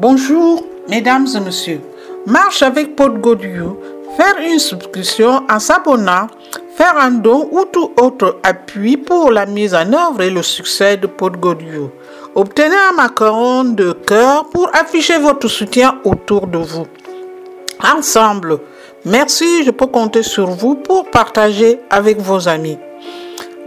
Bonjour, mesdames et messieurs. Marche avec Podgodieu, faire une subscription en s'abonnant, faire un don ou tout autre appui pour la mise en œuvre et le succès de Podgodieu. Obtenez un macaron de cœur pour afficher votre soutien autour de vous. Ensemble, merci, je peux compter sur vous pour partager avec vos amis.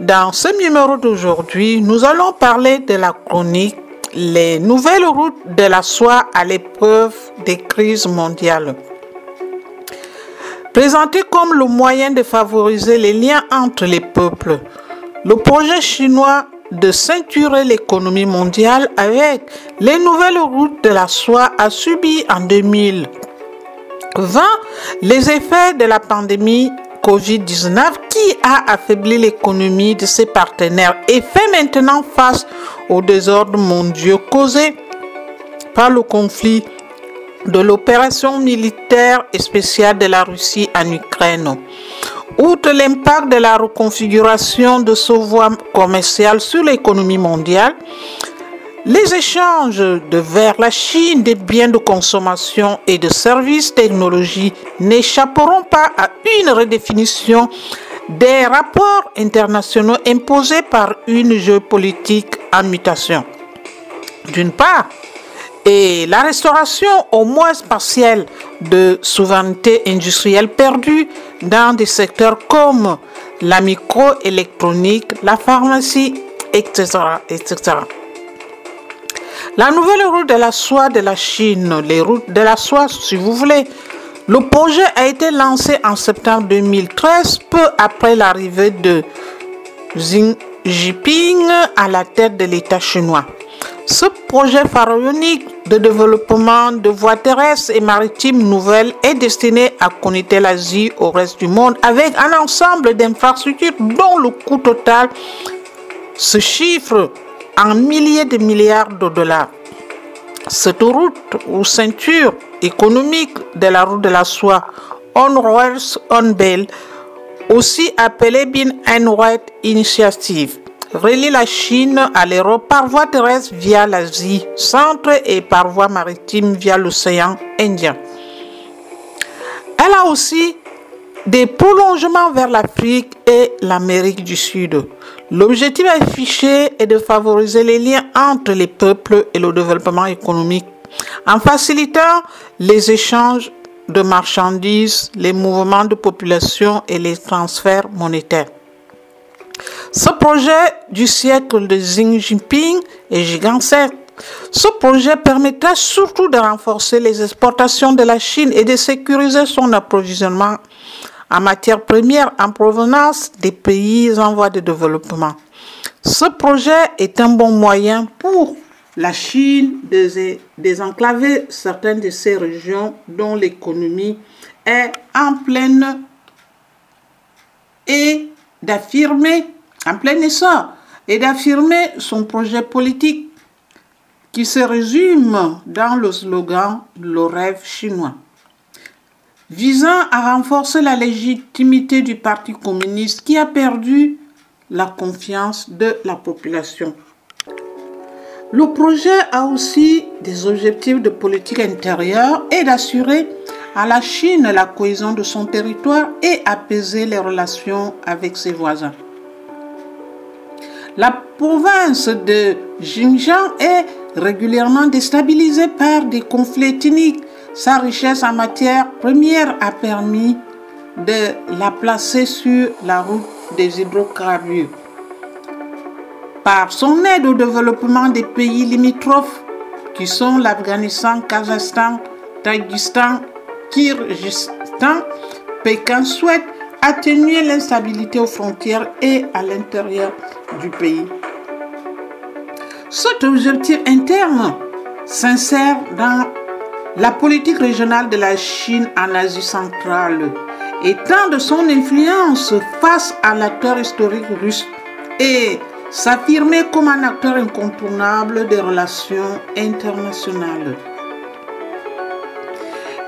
Dans ce numéro d'aujourd'hui, nous allons parler de la chronique Les nouvelles routes de la soie à l'épreuve des crises mondiales. Présenté comme le moyen de favoriser les liens entre les peuples, le projet chinois de ceinturer l'économie mondiale avec les nouvelles routes de la soie a subi en 2020 les effets de la pandémie Covid-19 qui a affaibli l'économie de ses partenaires et fait maintenant face aux désordres mondiaux causés par le conflit de l'opération militaire et spéciale de la Russie en Ukraine. Outre l'impact de la reconfiguration de ce voie commercial sur l'économie mondiale, les échanges de vers la Chine des biens de consommation et de services technologiques n'échapperont pas à une redéfinition des rapports internationaux imposés par une géopolitique en mutation. D'une part, et la restauration au moins partielle de souveraineté industrielle perdue dans des secteurs comme la microélectronique, la pharmacie, etc.. La nouvelle route de la soie de la Chine, les routes de la soie si vous voulez, le projet a été lancé en septembre 2013, peu après l'arrivée de Xi Jinping à la tête de l'État chinois. Ce projet pharaonique de développement de voies terrestres et maritimes nouvelles est destiné à connecter l'Asie au reste du monde avec un ensemble d'infrastructures dont le coût total se chiffre en milliers de milliards de dollars. Cette route ou ceinture économique de la route de la soie On Roads On Bell, aussi appelée Bin and White Initiative, relie la Chine à l'Europe par voie terrestre via l'Asie centre et par voie maritime via l'océan Indien. Elle a aussi des prolongements vers l'Afrique et l'Amérique du Sud. L'objectif affiché est de favoriser les liens entre les peuples et le développement économique en facilitant les échanges de marchandises, les mouvements de population et les transferts monétaires. Ce projet du siècle de Xi Jinping est gigantesque. Ce projet permettra surtout de renforcer les exportations de la Chine et de sécuriser son approvisionnement en matières premières en provenance des pays en voie de développement. Ce projet est un bon moyen pour la Chine de désenclaver certaines de ces régions dont l'économie est en pleine et d'affirmer en plein essor et d'affirmer son projet politique qui se résume dans le slogan Le rêve chinois. Visant à renforcer la légitimité du Parti communiste qui a perdu la confiance de la population. Le projet a aussi des objectifs de politique intérieure et d'assurer à la Chine la cohésion de son territoire et apaiser les relations avec ses voisins. La province de Xinjiang est régulièrement déstabilisée par des conflits ethniques. Sa richesse en matières premières a permis de la placer sur la route des hydrocarbures. Par son aide au développement des pays limitrophes qui sont l'Afghanistan, Kazakhstan, Tadjikistan, Kyrgyzstan, Pékin souhaite atténuer l'instabilité aux frontières et à l'intérieur du pays. Cet objectif interne s'insère dans la politique régionale de la Chine en Asie centrale, étant de son influence face à l'acteur historique russe et s'affirmer comme un acteur incontournable des relations internationales.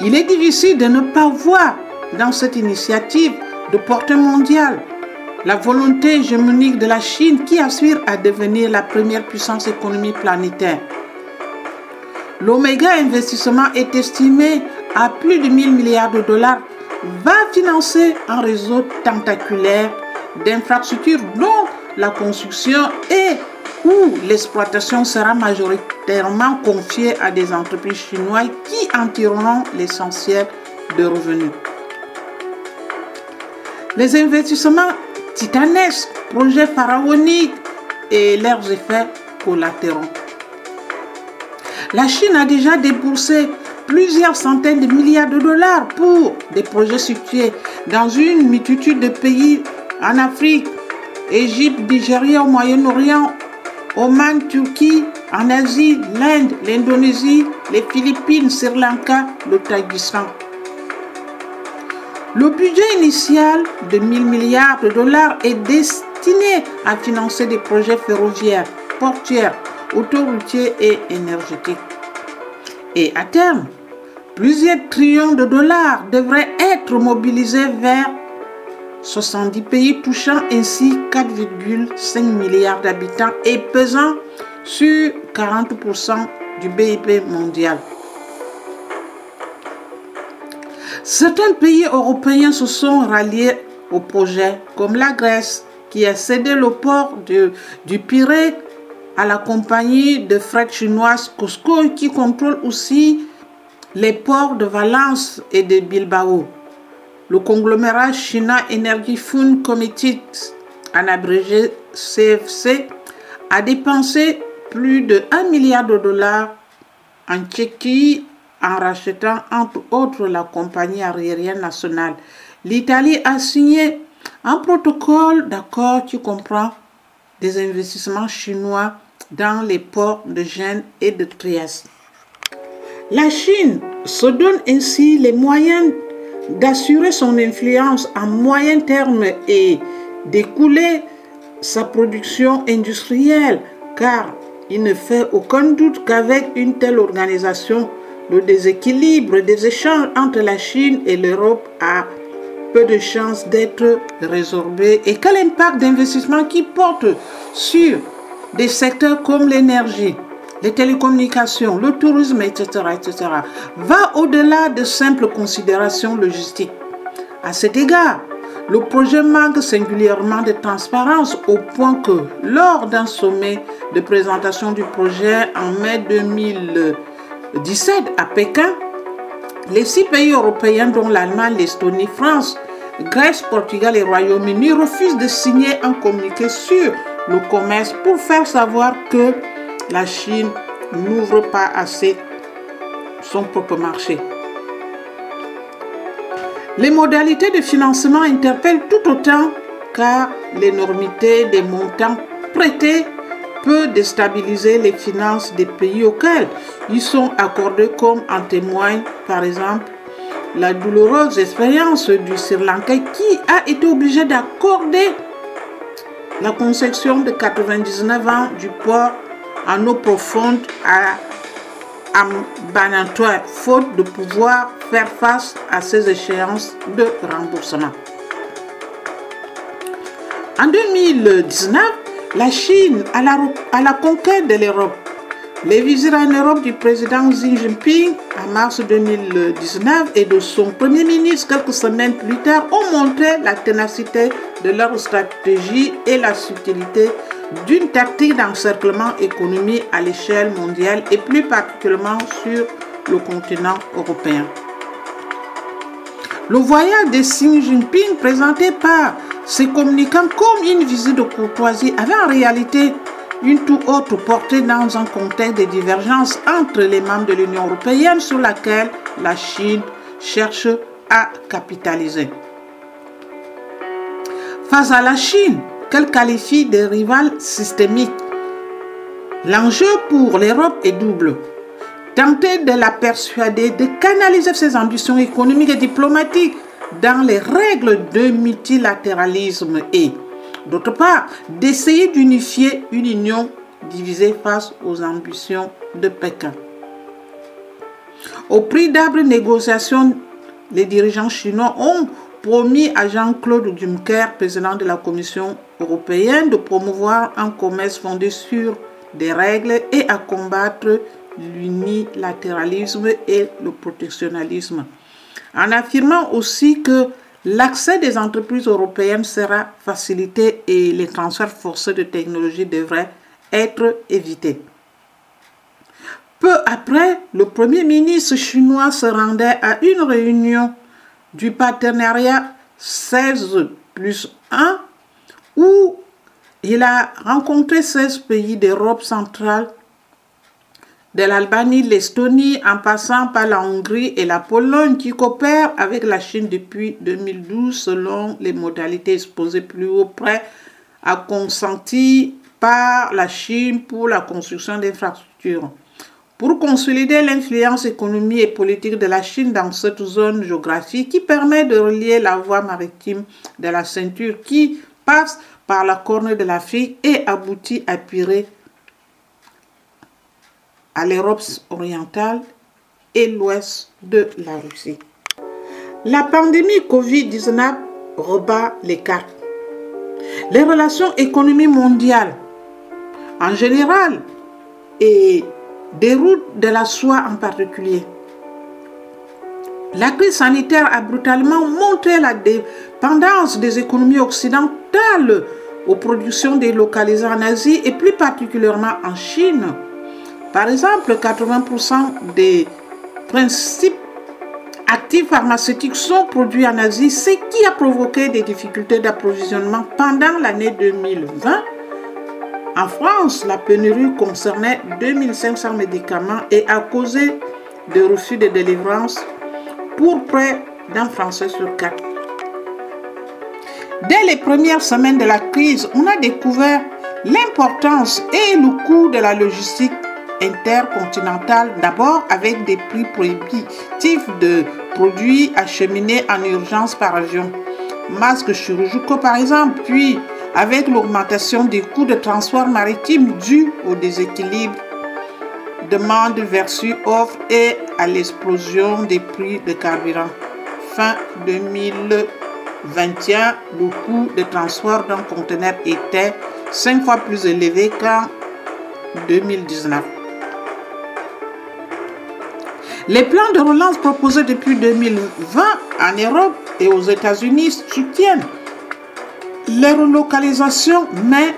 Il est difficile de ne pas voir dans cette initiative de portée mondiale, la volonté hégémonique de la Chine qui aspire à devenir la première puissance économique planétaire. l'Omega Investissement est estimé à plus de 1000 milliards de dollars, va financer un réseau tentaculaire d'infrastructures dont la construction et où l'exploitation sera majoritairement confiée à des entreprises chinoises qui en tireront l'essentiel de revenus. Les investissements titanesques, projets pharaoniques et leurs effets collatéraux. La Chine a déjà déboursé plusieurs centaines de milliards de dollars pour des projets situés dans une multitude de pays en Afrique, Égypte, Nigeria, au Moyen-Orient, Oman, Turquie, en Asie, l'Inde, l'Indonésie, les Philippines, Sri Lanka, le Thaïlande. Le budget initial de 1000 milliards de dollars est destiné à financer des projets ferroviaires, portuaires, autoroutiers et énergétiques. Et à terme, plusieurs trillions de dollars devraient être mobilisés vers 70 pays touchant ainsi 4,5 milliards d'habitants et pesant sur 40% du BIP mondial. Certains pays européens se sont ralliés au projet, comme la Grèce, qui a cédé le port de, du Pirée à la compagnie de fret chinoise Costco, qui contrôle aussi les ports de Valence et de Bilbao. Le conglomérat China Energy Fund Committee, en abrégé CFC, a dépensé plus de 1 milliard de dollars en Tchéquie en rachetant entre autres la compagnie aérienne nationale. L'Italie a signé un protocole d'accord qui comprend des investissements chinois dans les ports de Gênes et de Trieste. La Chine se donne ainsi les moyens d'assurer son influence à moyen terme et d'écouler sa production industrielle, car il ne fait aucun doute qu'avec une telle organisation, le déséquilibre des échanges entre la Chine et l'Europe a peu de chances d'être résorbé et quel impact d'investissement qui porte sur des secteurs comme l'énergie, les télécommunications, le tourisme, etc., etc., va au-delà de simples considérations logistiques. À cet égard, le projet manque singulièrement de transparence au point que, lors d'un sommet de présentation du projet en mai 2000, 17 à Pékin, les six pays européens dont l'Allemagne, l'Estonie, France, Grèce, Portugal et Royaume-Uni refusent de signer un communiqué sur le commerce pour faire savoir que la Chine n'ouvre pas assez son propre marché. Les modalités de financement interpellent tout autant car l'énormité des montants prêtés peut déstabiliser les finances des pays auxquels ils sont accordés, comme en témoigne par exemple la douloureuse expérience du Sri Lanka qui a été obligé d'accorder la concession de 99 ans du port en eau profonde à Ambanatoa, faute de pouvoir faire face à ces échéances de remboursement. En 2019, la Chine à la, à la conquête de l'Europe. Les visites en Europe du président Xi Jinping en mars 2019 et de son premier ministre quelques semaines plus tard ont montré la ténacité de leur stratégie et la subtilité d'une tactique d'encerclement économique à l'échelle mondiale et plus particulièrement sur le continent européen. Le voyage de Xi Jinping présenté par ses communicants comme une visite de courtoisie avait en réalité une tout autre portée dans un contexte de divergence entre les membres de l'Union européenne sur laquelle la Chine cherche à capitaliser. Face à la Chine, qu'elle qualifie de rival systémique, l'enjeu pour l'Europe est double tenter de la persuader de canaliser ses ambitions économiques et diplomatiques dans les règles de multilatéralisme et, d'autre part, d'essayer d'unifier une union divisée face aux ambitions de Pékin. Au prix d'âpres négociations, les dirigeants chinois ont promis à Jean-Claude Juncker, président de la Commission européenne, de promouvoir un commerce fondé sur des règles et à combattre l'unilatéralisme et le protectionnalisme, en affirmant aussi que l'accès des entreprises européennes sera facilité et les transferts forcés de technologie devraient être évités. Peu après, le Premier ministre chinois se rendait à une réunion du partenariat 16 plus 1 où il a rencontré 16 pays d'Europe centrale, de l'Albanie, l'Estonie, en passant par la Hongrie et la Pologne qui coopèrent avec la Chine depuis 2012 selon les modalités exposées plus haut près à consentir par la Chine pour la construction d'infrastructures. Pour consolider l'influence économique et politique de la Chine dans cette zone géographique qui permet de relier la voie maritime de la ceinture qui passe par la corne de l'Afrique et aboutit à Pirée, à l'Europe orientale et l'ouest de la Russie. La pandémie Covid-19 rebat les cartes. Les relations économiques mondiales en général et des routes de la soie en particulier. La crise sanitaire a brutalement montré la dépendance des économies occidentales aux productions délocalisées en Asie et plus particulièrement en Chine. Par exemple, 80% des principes actifs pharmaceutiques sont produits en Asie, ce qui a provoqué des difficultés d'approvisionnement pendant l'année 2020 en France, la pénurie concernait 2500 médicaments et a causé des refus de délivrance pour près d'un Français sur quatre. Dès les premières semaines de la crise, on a découvert l'importance et le coût de la logistique intercontinentale, d'abord avec des prix prohibitifs de produits acheminés en urgence par avion, masques chirurgicaux par exemple, puis avec l'augmentation des coûts de transport maritime dû au déséquilibre demande versus offre et à l'explosion des prix de carburant. Fin 2021, le coût de transport d'un conteneur était 5 fois plus élevé qu'en 2019. Les plans de relance proposés depuis 2020 en Europe et aux États-Unis soutiennent les relocalisations, mais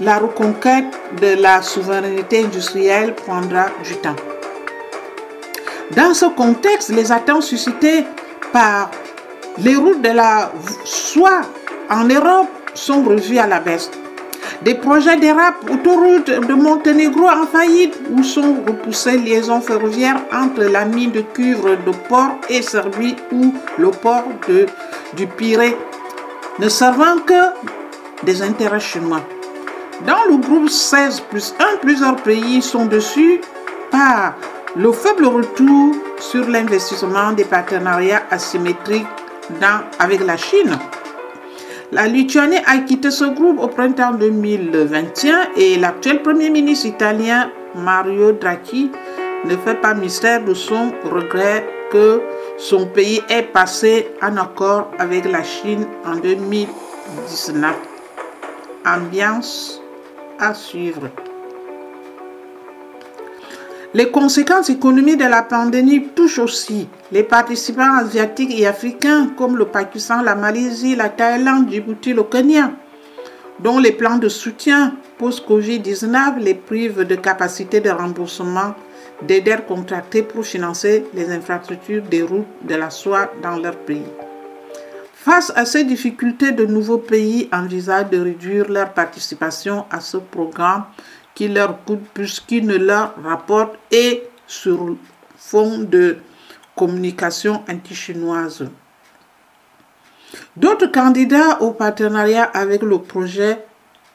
la reconquête de la souveraineté industrielle prendra du temps. Dans ce contexte, les attentes suscitées par les routes de la soie en Europe sont revues à la baisse. Des projets d'érable autoroute de Monténégro en faillite où sont repoussées liaisons ferroviaires entre la mine de cuivre de Port et Serbie ou le port de, du Pirée ne servant que des intérêts chinois. Dans le groupe 16 plus 1, plusieurs pays sont dessus par le faible retour sur l'investissement des partenariats asymétriques avec la Chine. La Lituanie a quitté ce groupe au printemps 2021 et l'actuel Premier ministre italien Mario Draghi ne fait pas mystère de son regret que son pays est passé en accord avec la Chine en 2019. Ambiance à suivre. Les conséquences économiques de la pandémie touchent aussi les participants asiatiques et africains comme le Pakistan, la Malaisie, la Thaïlande, Djibouti, le Kenya, dont les plans de soutien post-Covid-19 les privent de capacité de remboursement des dettes contractées pour financer les infrastructures des routes de la soie dans leur pays. Face à ces difficultés, de nouveaux pays envisagent de réduire leur participation à ce programme qui leur coûte plus qu'il ne leur rapporte et sur fond de communication anti-chinoise. D'autres candidats au partenariat avec le projet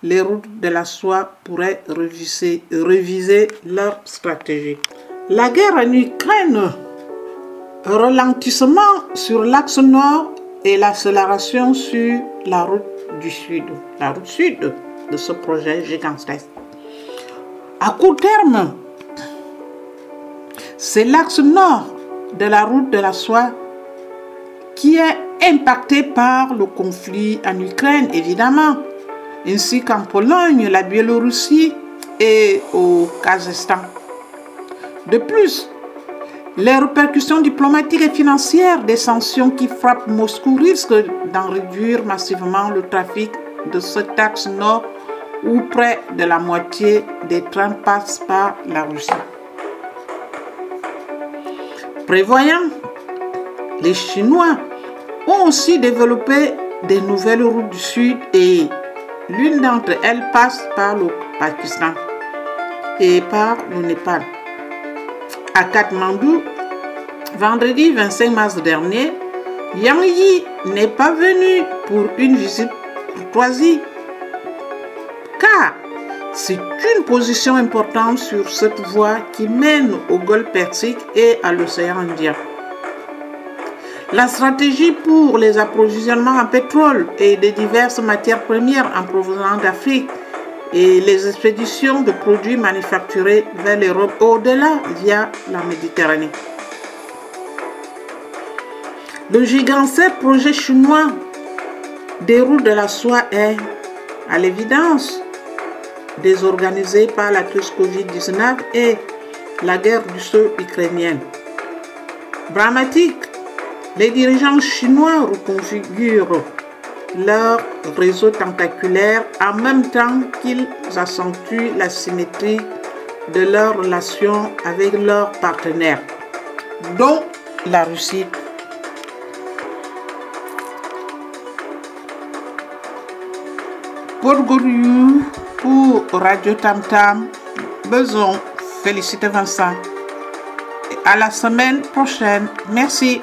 les routes de la soie pourraient réviser leur stratégie. La guerre en Ukraine, ralentissement sur l'axe nord et l'accélération sur la route du sud, la route sud de ce projet gigantesque. À court terme, c'est l'axe nord de la route de la soie qui est impacté par le conflit en Ukraine, évidemment ainsi qu'en Pologne, la Biélorussie et au Kazakhstan. De plus, les répercussions diplomatiques et financières des sanctions qui frappent Moscou risquent d'en réduire massivement le trafic de cet axe nord où près de la moitié des trains passent par la Russie. Prévoyant, les Chinois ont aussi développé des nouvelles routes du sud et l'une d'entre elles passe par le Pakistan et par le Népal. À Kathmandu, vendredi 25 mars dernier, Yang Yi n'est pas venu pour une visite courtoisie car c'est une position importante sur cette voie qui mène au Golfe Persique et à l'océan Indien. La stratégie pour les approvisionnements en pétrole et de diverses matières premières en provenance d'Afrique et les expéditions de produits manufacturés vers l'Europe au-delà via la Méditerranée. Le gigantesque projet chinois des routes de la soie est, à l'évidence, désorganisé par la crise Covid-19 et la guerre du sol ukrainienne. Dramatique les dirigeants chinois reconfigurent leur réseau tentaculaire en même temps qu'ils accentuent la symétrie de leurs relations avec leurs partenaires, dont la Russie. Pour Goryou, pour Radio Tam Tam, besoin féliciter Vincent. à la semaine prochaine. Merci.